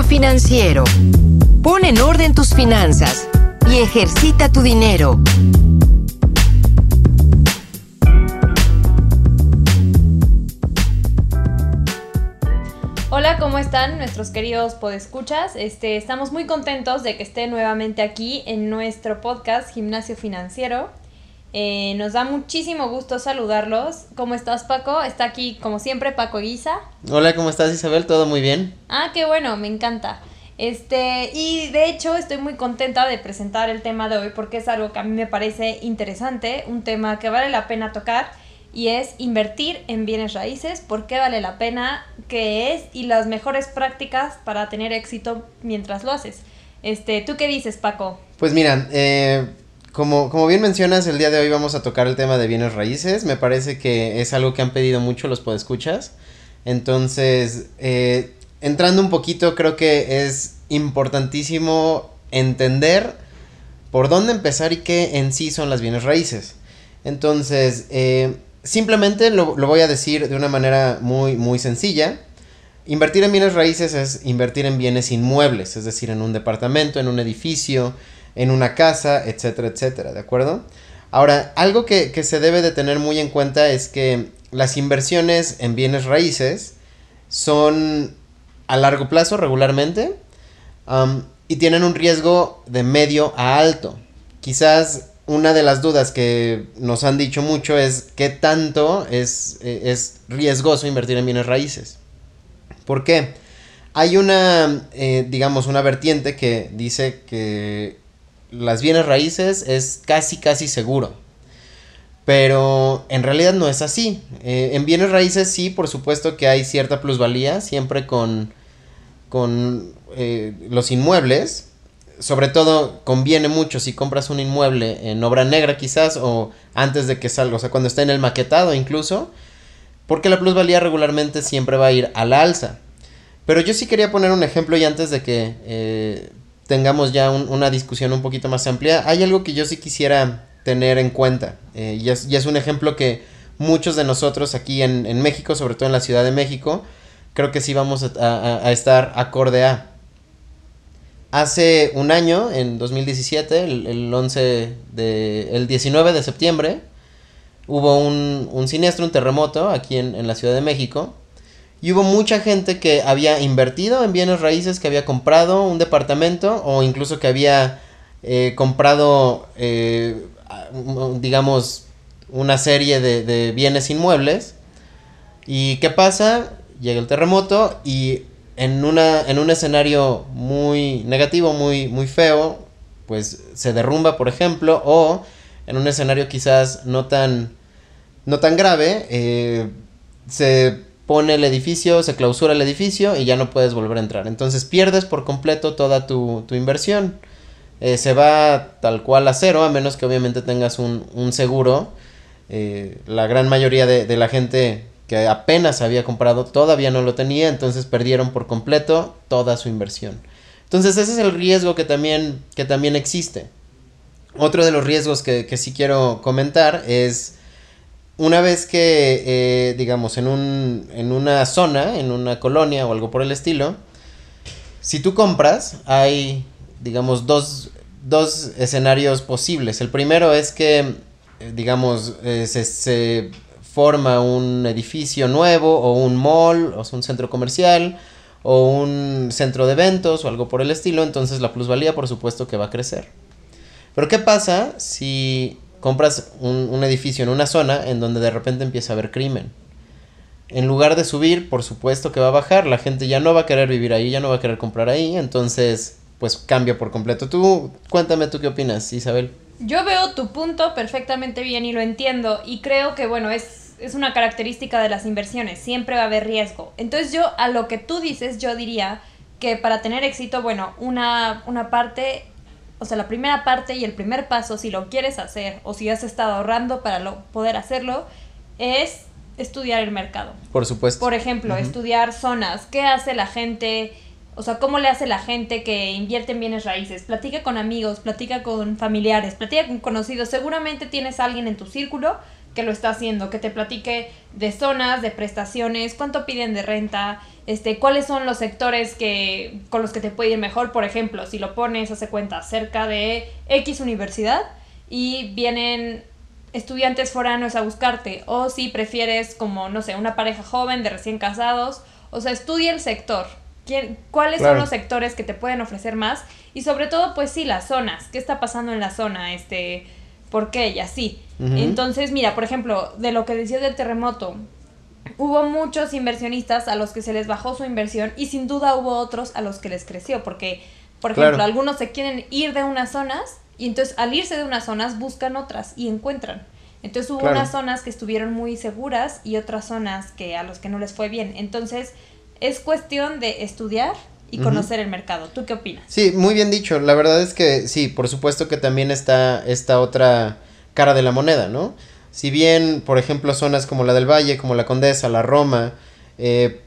Financiero. Pon en orden tus finanzas y ejercita tu dinero. Hola, ¿cómo están nuestros queridos podescuchas? Este, estamos muy contentos de que esté nuevamente aquí en nuestro podcast Gimnasio Financiero. Eh, nos da muchísimo gusto saludarlos. ¿Cómo estás, Paco? Está aquí, como siempre, Paco Guisa. Hola, ¿cómo estás, Isabel? ¿Todo muy bien? Ah, qué bueno, me encanta. Este, y de hecho estoy muy contenta de presentar el tema de hoy porque es algo que a mí me parece interesante, un tema que vale la pena tocar y es invertir en bienes raíces, por qué vale la pena, qué es y las mejores prácticas para tener éxito mientras lo haces. Este, ¿tú qué dices, Paco? Pues mira, eh, como, como bien mencionas, el día de hoy vamos a tocar el tema de bienes raíces. Me parece que es algo que han pedido mucho los podescuchas. Entonces, eh, entrando un poquito, creo que es importantísimo entender por dónde empezar y qué en sí son las bienes raíces. Entonces, eh, simplemente lo, lo, voy a decir de una manera muy, muy sencilla. Invertir en bienes raíces es invertir en bienes inmuebles, es decir, en un departamento, en un edificio, en una casa, etcétera, etcétera, ¿de acuerdo? Ahora, algo que, se debe de tener muy en cuenta es que las inversiones en bienes raíces son a largo plazo regularmente um, y tienen un riesgo de medio a alto. Quizás una de las dudas que nos han dicho mucho es qué tanto es, eh, es riesgoso invertir en bienes raíces. ¿Por qué? Hay una, eh, digamos, una vertiente que dice que las bienes raíces es casi, casi seguro. Pero en realidad no es así. Eh, en bienes raíces sí, por supuesto que hay cierta plusvalía, siempre con, con eh, los inmuebles. Sobre todo conviene mucho si compras un inmueble en obra negra quizás o antes de que salga, o sea, cuando está en el maquetado incluso, porque la plusvalía regularmente siempre va a ir al alza. Pero yo sí quería poner un ejemplo y antes de que eh, tengamos ya una discusión un poquito más amplia, hay algo que yo sí quisiera tener en cuenta. Eh, y, es, un ejemplo que muchos de nosotros aquí en, México, sobre todo en la Ciudad de México, creo que sí vamos a, estar acorde a. Hace un año, en 2017, el, 11 de, el 19 de septiembre, hubo un, siniestro, un terremoto aquí en la Ciudad de México y hubo mucha gente que había invertido en bienes raíces, que había comprado un departamento o incluso que había eh, comprado, eh, digamos, una serie de, bienes inmuebles. ¿Y qué pasa? Llega el terremoto y en, una, en un escenario muy negativo, muy, muy feo, pues se derrumba, por ejemplo, o en un escenario quizás no tan, no tan grave, eh, se pone el edificio, se clausura el edificio y ya no puedes volver a entrar. Entonces pierdes por completo toda tu, inversión. Eh, se va tal cual a cero, a menos que obviamente tengas un, seguro. Eh, la gran mayoría de, la gente que apenas había comprado todavía no lo tenía, entonces perdieron por completo toda su inversión. Entonces ese es el riesgo que también, que también existe. Otro de los riesgos que, que sí quiero comentar es una vez que, eh, digamos, en, un, en una zona, en una colonia o algo por el estilo, si tú compras, hay, digamos, dos, dos escenarios posibles. El primero es que, eh, digamos, eh, se, se, forma un edificio nuevo o un mall o un centro comercial o un centro de eventos o algo por el estilo, entonces la plusvalía por supuesto que va a crecer. Pero ¿qué pasa si compras un, edificio en una zona en donde de repente empieza a haber crimen. En lugar de subir, por supuesto que va a bajar, la gente ya no va a querer vivir ahí, ya no va a querer comprar ahí, entonces pues cambia por completo. Tú, cuéntame tú qué opinas, Isabel. Yo veo tu punto perfectamente bien y lo entiendo y creo que bueno, es, es una característica de las inversiones, siempre va a haber riesgo. Entonces yo a lo que tú dices, yo diría que para tener éxito, bueno, una, una parte o sea, la primera parte y el primer paso, si lo quieres hacer o si has estado ahorrando para poder hacerlo, es estudiar el mercado. Por supuesto. Por ejemplo, estudiar zonas. ¿Qué hace la gente? O sea, ¿cómo le hace la gente que invierte en bienes raíces? Platica con amigos, platica con familiares, platica con conocidos. Seguramente tienes a alguien en tu círculo que lo está haciendo, que te platique de zonas, de prestaciones, cuánto piden de renta, este, cuáles son los sectores que, con los que te puede ir mejor. Por ejemplo, si lo pones, hace cuenta, cerca de X universidad y vienen estudiantes foráneos a buscarte, o si prefieres como, no sé, una pareja joven de recién casados, o sea, estudia el sector, ¿Quién, cuáles son los sectores que te pueden ofrecer más y sobre todo, pues sí, las zonas, qué está pasando en la zona, este, por qué y así. Entonces, mira, por ejemplo, de lo que decías del terremoto, hubo muchos inversionistas a los que se les bajó su inversión y sin duda hubo otros a los que les creció, porque, por ejemplo, algunos se quieren ir de unas zonas y entonces al irse de unas zonas buscan otras y encuentran. Entonces hubo unas zonas que estuvieron muy seguras y otras zonas que a los que no les fue bien. Entonces es cuestión de estudiar y conocer el mercado. ¿Tú qué opinas? Sí, muy bien dicho. La verdad es que sí, por supuesto que también está esta otra cara de la moneda, ¿no? Si bien, por ejemplo, zonas como la del Valle, como la Condesa, la Roma, eh,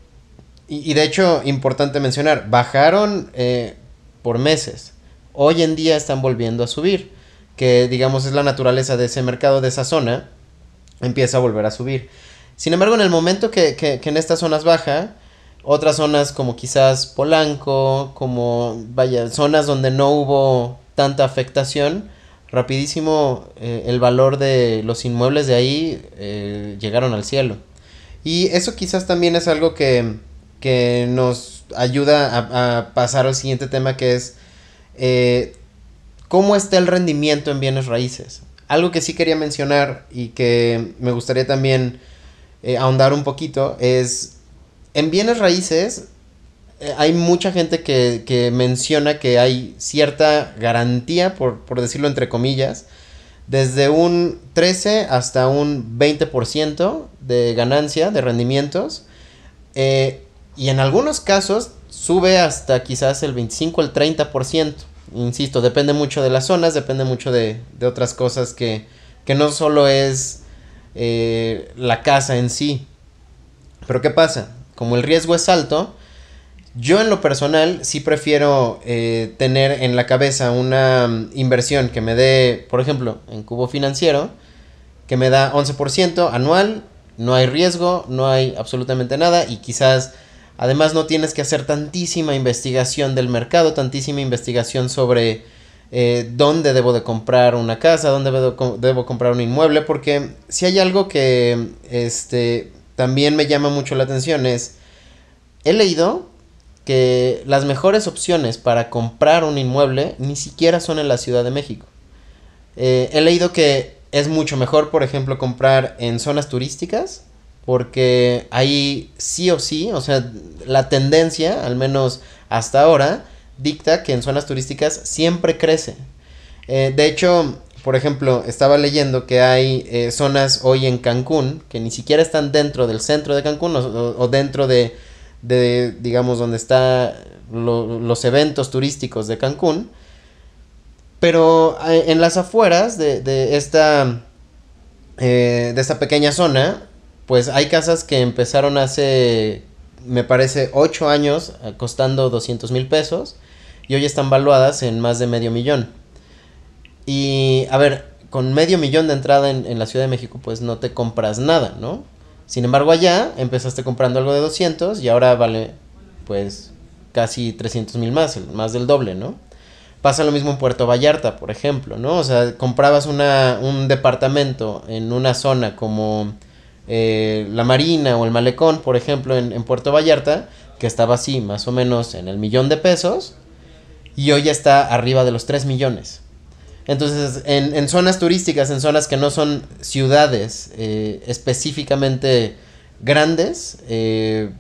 y, de hecho, importante mencionar, bajaron eh, por meses. Hoy en día están volviendo a subir, que digamos es la naturaleza de ese mercado, de esa zona, empieza a volver a subir. Sin embargo, en el momento que, que, que en estas zonas baja, otras zonas como quizás Polanco, como, vaya, zonas donde no hubo tanta afectación, rapidísimo eh, el valor de los inmuebles de ahí eh, llegaron al cielo. Y eso quizás también es algo que, que nos ayuda a, pasar al siguiente tema que es eh, cómo está el rendimiento en bienes raíces. Algo que sí quería mencionar y que me gustaría también ahondar un poquito es en bienes raíces eh, hay mucha gente que, menciona que hay cierta garantía, por, decirlo entre comillas, desde un 13 hasta un 20% de ganancia, de rendimientos. Eh, y en algunos casos sube hasta quizás el 25 el 30%. Insisto, depende mucho de las zonas, depende mucho de, otras cosas que, no solo es eh, la casa en sí. Pero ¿qué pasa? Como el riesgo es alto, yo en lo personal sí prefiero eh, tener en la cabeza una mm, inversión que me dé, por ejemplo, en cubo financiero, que me da 11% anual, no hay riesgo, no hay absolutamente nada y quizás además no tienes que hacer tantísima investigación del mercado, tantísima investigación sobre eh, dónde debo de comprar una casa, dónde debo, debo comprar un inmueble, porque si hay algo que este, también me llama mucho la atención es, he leído que las mejores opciones para comprar un inmueble ni siquiera son en la Ciudad de México. Eh, he leído que es mucho mejor, por ejemplo, comprar en zonas turísticas, porque ahí sí o sí, o sea, la tendencia, al menos hasta ahora, dicta que en zonas turísticas siempre crece. Eh, de hecho, por ejemplo, estaba leyendo que hay eh, zonas hoy en Cancún que ni siquiera están dentro del centro de Cancún o, dentro de, digamos, donde están los eventos turísticos de Cancún. Pero eh, en las afueras de, esta, eh, de esta pequeña zona, pues hay casas que empezaron hace, me parece, 8 años costando 200 mil pesos y hoy están valuadas en más de medio millón. Y a ver, con medio millón de entrada en, la Ciudad de México, pues no te compras nada, ¿no? Sin embargo, allá empezaste comprando algo de 200 y ahora vale, pues, casi 300 mil más, más del doble, ¿no? Pasa lo mismo en Puerto Vallarta, por ejemplo, ¿no? O sea, comprabas una, un departamento en una zona como eh, la Marina o el Malecón, por ejemplo, en, en Puerto Vallarta, que estaba así, más o menos en el millón de pesos, y hoy ya está arriba de los 3 millones. Entonces, en, en, zonas turísticas, en zonas que no son ciudades eh, específicamente grandes, eh,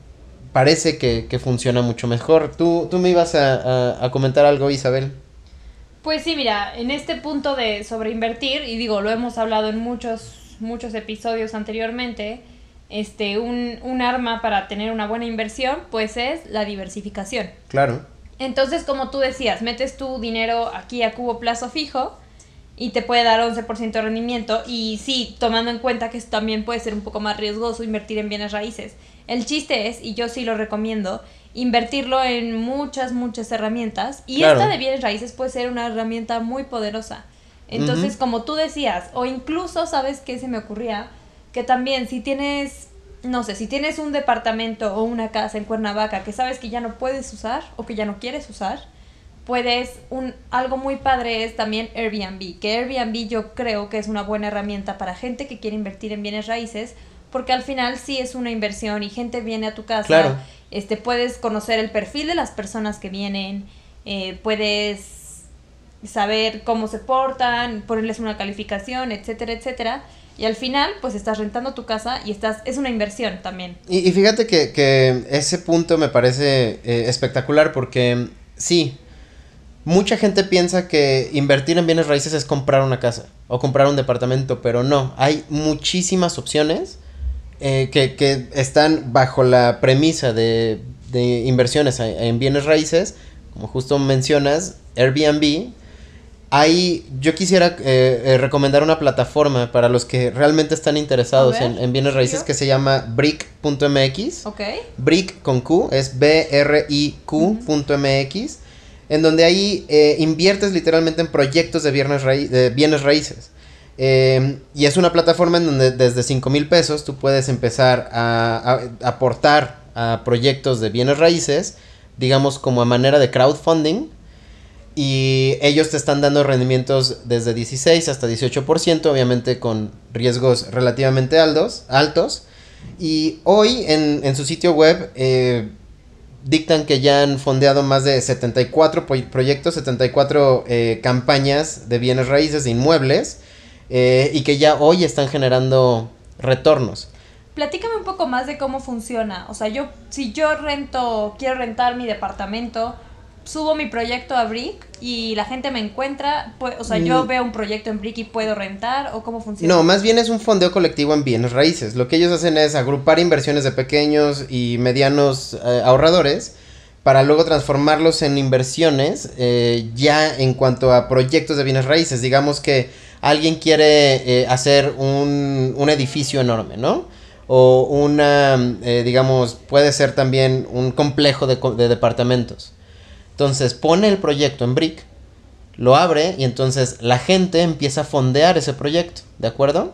parece que, funciona mucho mejor. ¿Tú, tú me ibas a, comentar algo, Isabel? Pues sí, mira, en este punto de sobreinvertir, y digo, lo hemos hablado en muchos, muchos episodios anteriormente, este, un, un arma para tener una buena inversión, pues es la diversificación. Claro. Entonces, como tú decías, metes tu dinero aquí a cubo plazo fijo y te puede dar 11% de rendimiento. Y sí, tomando en cuenta que también puede ser un poco más riesgoso invertir en bienes raíces. El chiste es, y yo sí lo recomiendo, invertirlo en muchas, muchas herramientas. Y esta de bienes raíces puede ser una herramienta muy poderosa. Entonces, como tú decías, o incluso, ¿sabes qué se me ocurría? que también si tienes, no sé, si tienes un departamento o una casa en Cuernavaca que sabes que ya no puedes usar o que ya no quieres usar, puedes, un, algo muy padre es también Airbnb, que Airbnb yo creo que es una buena herramienta para gente que quiere invertir en bienes raíces, porque al final sí es una inversión y gente viene a tu casa, Claro. este, puedes conocer el perfil de las personas que vienen, eh, puedes saber cómo se portan, ponerles una calificación, etcétera, etcétera. Y al final, pues estás rentando tu casa y estás, es una inversión también. Y, fíjate que, que ese punto me parece eh, espectacular porque sí, mucha gente piensa que invertir en bienes raíces es comprar una casa o comprar un departamento, pero no, hay muchísimas opciones eh, que, que están bajo la premisa de, de inversiones en bienes raíces, como justo mencionas, Airbnb. Hay, yo quisiera eh, eh, recomendar una plataforma para los que realmente están interesados ver, en, en bienes raíces que se llama brick.mx. ¿Ok? Brick con Q, es B-R-I-Q.mx, en donde ahí eh, inviertes literalmente en proyectos de bienes, raí- de bienes raíces. Eh, y es una plataforma en donde desde 5 mil pesos tú puedes empezar a, a- aportar a proyectos de bienes raíces, digamos como a manera de crowdfunding. Y ellos te están dando rendimientos desde 16 hasta 18%, obviamente con riesgos relativamente altos. altos. Y hoy en, en su sitio web eh, dictan que ya han fondeado más de 74 pro- proyectos, 74 eh, campañas de bienes raíces, de inmuebles, eh, y que ya hoy están generando retornos. Platícame un poco más de cómo funciona. O sea, yo, si yo rento, quiero rentar mi departamento, subo mi proyecto a Brick y la gente me encuentra, pu- o sea, yo Mm. veo un proyecto en Brick y puedo rentar o cómo funciona. No, más bien es un fondeo colectivo en bienes raíces. Lo que ellos hacen es agrupar inversiones de pequeños y medianos eh, ahorradores para luego transformarlos en inversiones eh, ya en cuanto a proyectos de bienes raíces. Digamos que alguien quiere eh, hacer un, un edificio enorme, ¿no? O una, eh, digamos, puede ser también un complejo de, de departamentos. Entonces pone el proyecto en Brick, lo abre y entonces la gente empieza a fondear ese proyecto, ¿de acuerdo?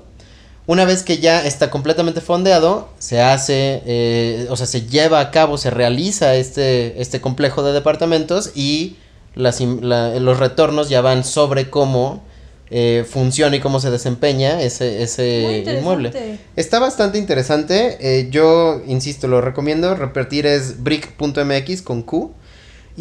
Una vez que ya está completamente fondeado, se hace, eh, o sea, se lleva a cabo, se realiza este, este complejo de departamentos y las im- la- los retornos ya van sobre cómo eh, funciona y cómo se desempeña ese, ese inmueble. Está bastante interesante. eh, yo, insisto, lo recomiendo. Repetir es brick.mx con Q.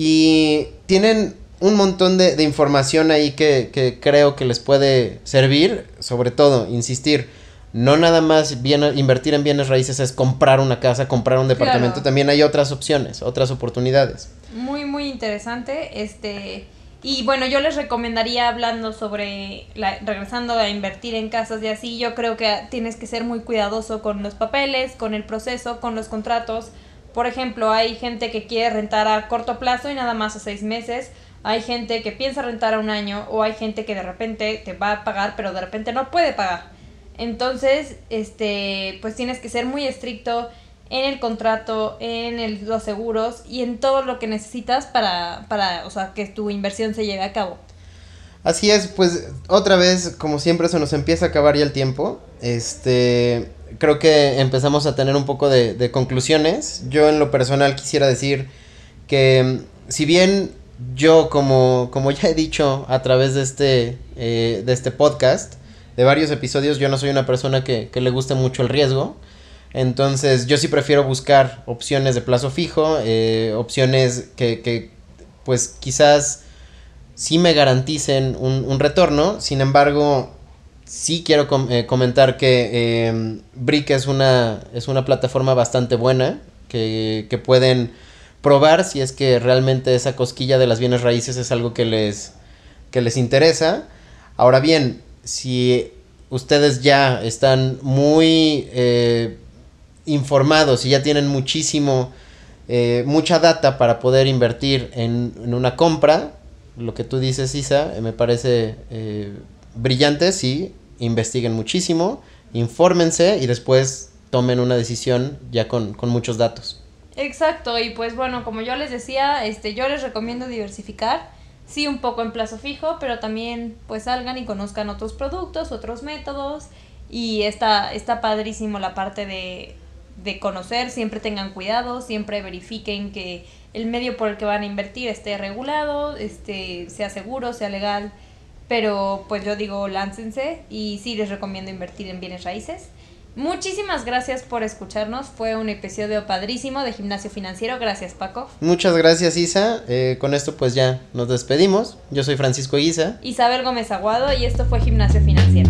Y tienen un montón de, de información ahí que, que creo que les puede servir. Sobre todo, insistir. No nada más bien, invertir en bienes raíces es comprar una casa, comprar un departamento. Claro. También hay otras opciones, otras oportunidades. Muy, muy interesante. Este. Y bueno, yo les recomendaría hablando sobre, la- regresando a invertir en casas y así, yo creo que tienes que ser muy cuidadoso con los papeles, con el proceso, con los contratos. Por ejemplo, hay gente que quiere rentar a corto plazo y nada más a seis meses. Hay gente que piensa rentar a un año o hay gente que de repente te va a pagar pero de repente no puede pagar. Entonces, este, pues tienes que ser muy estricto en el contrato, en el- los seguros y en todo lo que necesitas para, para, o sea, que tu inversión se lleve a cabo. Así es, pues otra vez, como siempre, se nos empieza a acabar ya el tiempo. Este, creo que empezamos a tener un poco de, de conclusiones. Yo en lo personal quisiera decir que mm, si bien yo, como, como ya he dicho a través de este, eh, de este podcast, de varios episodios, yo no soy una persona que, que le guste mucho el riesgo. Entonces yo sí prefiero buscar opciones de plazo fijo, eh, opciones que, que pues quizás sí me garanticen un, un retorno. Sin embargo, sí quiero eh, comentar que eh, Brick es una, es una plataforma bastante buena que, que pueden probar si es que realmente esa cosquilla de las bienes raíces es algo que les, que les interesa. Ahora bien, si ustedes ya están muy eh, informados y ya tienen muchísimo, eh, mucha data para poder invertir en, en una compra, lo que tú dices, Isa, eh, me parece eh, brillante, sí, investiguen muchísimo, infórmense y después tomen una decisión ya con, con muchos datos. Exacto, y pues bueno, como yo les decía, este, yo les recomiendo diversificar, sí un poco en plazo fijo, pero también pues salgan y conozcan otros productos, otros métodos y está, está padrísimo la parte de, de conocer, siempre tengan cuidado, siempre verifiquen que el medio por el que van a invertir esté regulado, este, sea seguro, sea legal, pero pues yo digo láncense y sí les recomiendo invertir en bienes raíces. Muchísimas gracias por escucharnos. Fue un episodio padrísimo de Gimnasio Financiero. Gracias, Paco. Muchas gracias, Isa. Eh, con esto pues ya nos despedimos. Yo soy Francisco Isa. Isabel Gómez Aguado y esto fue Gimnasio Financiero.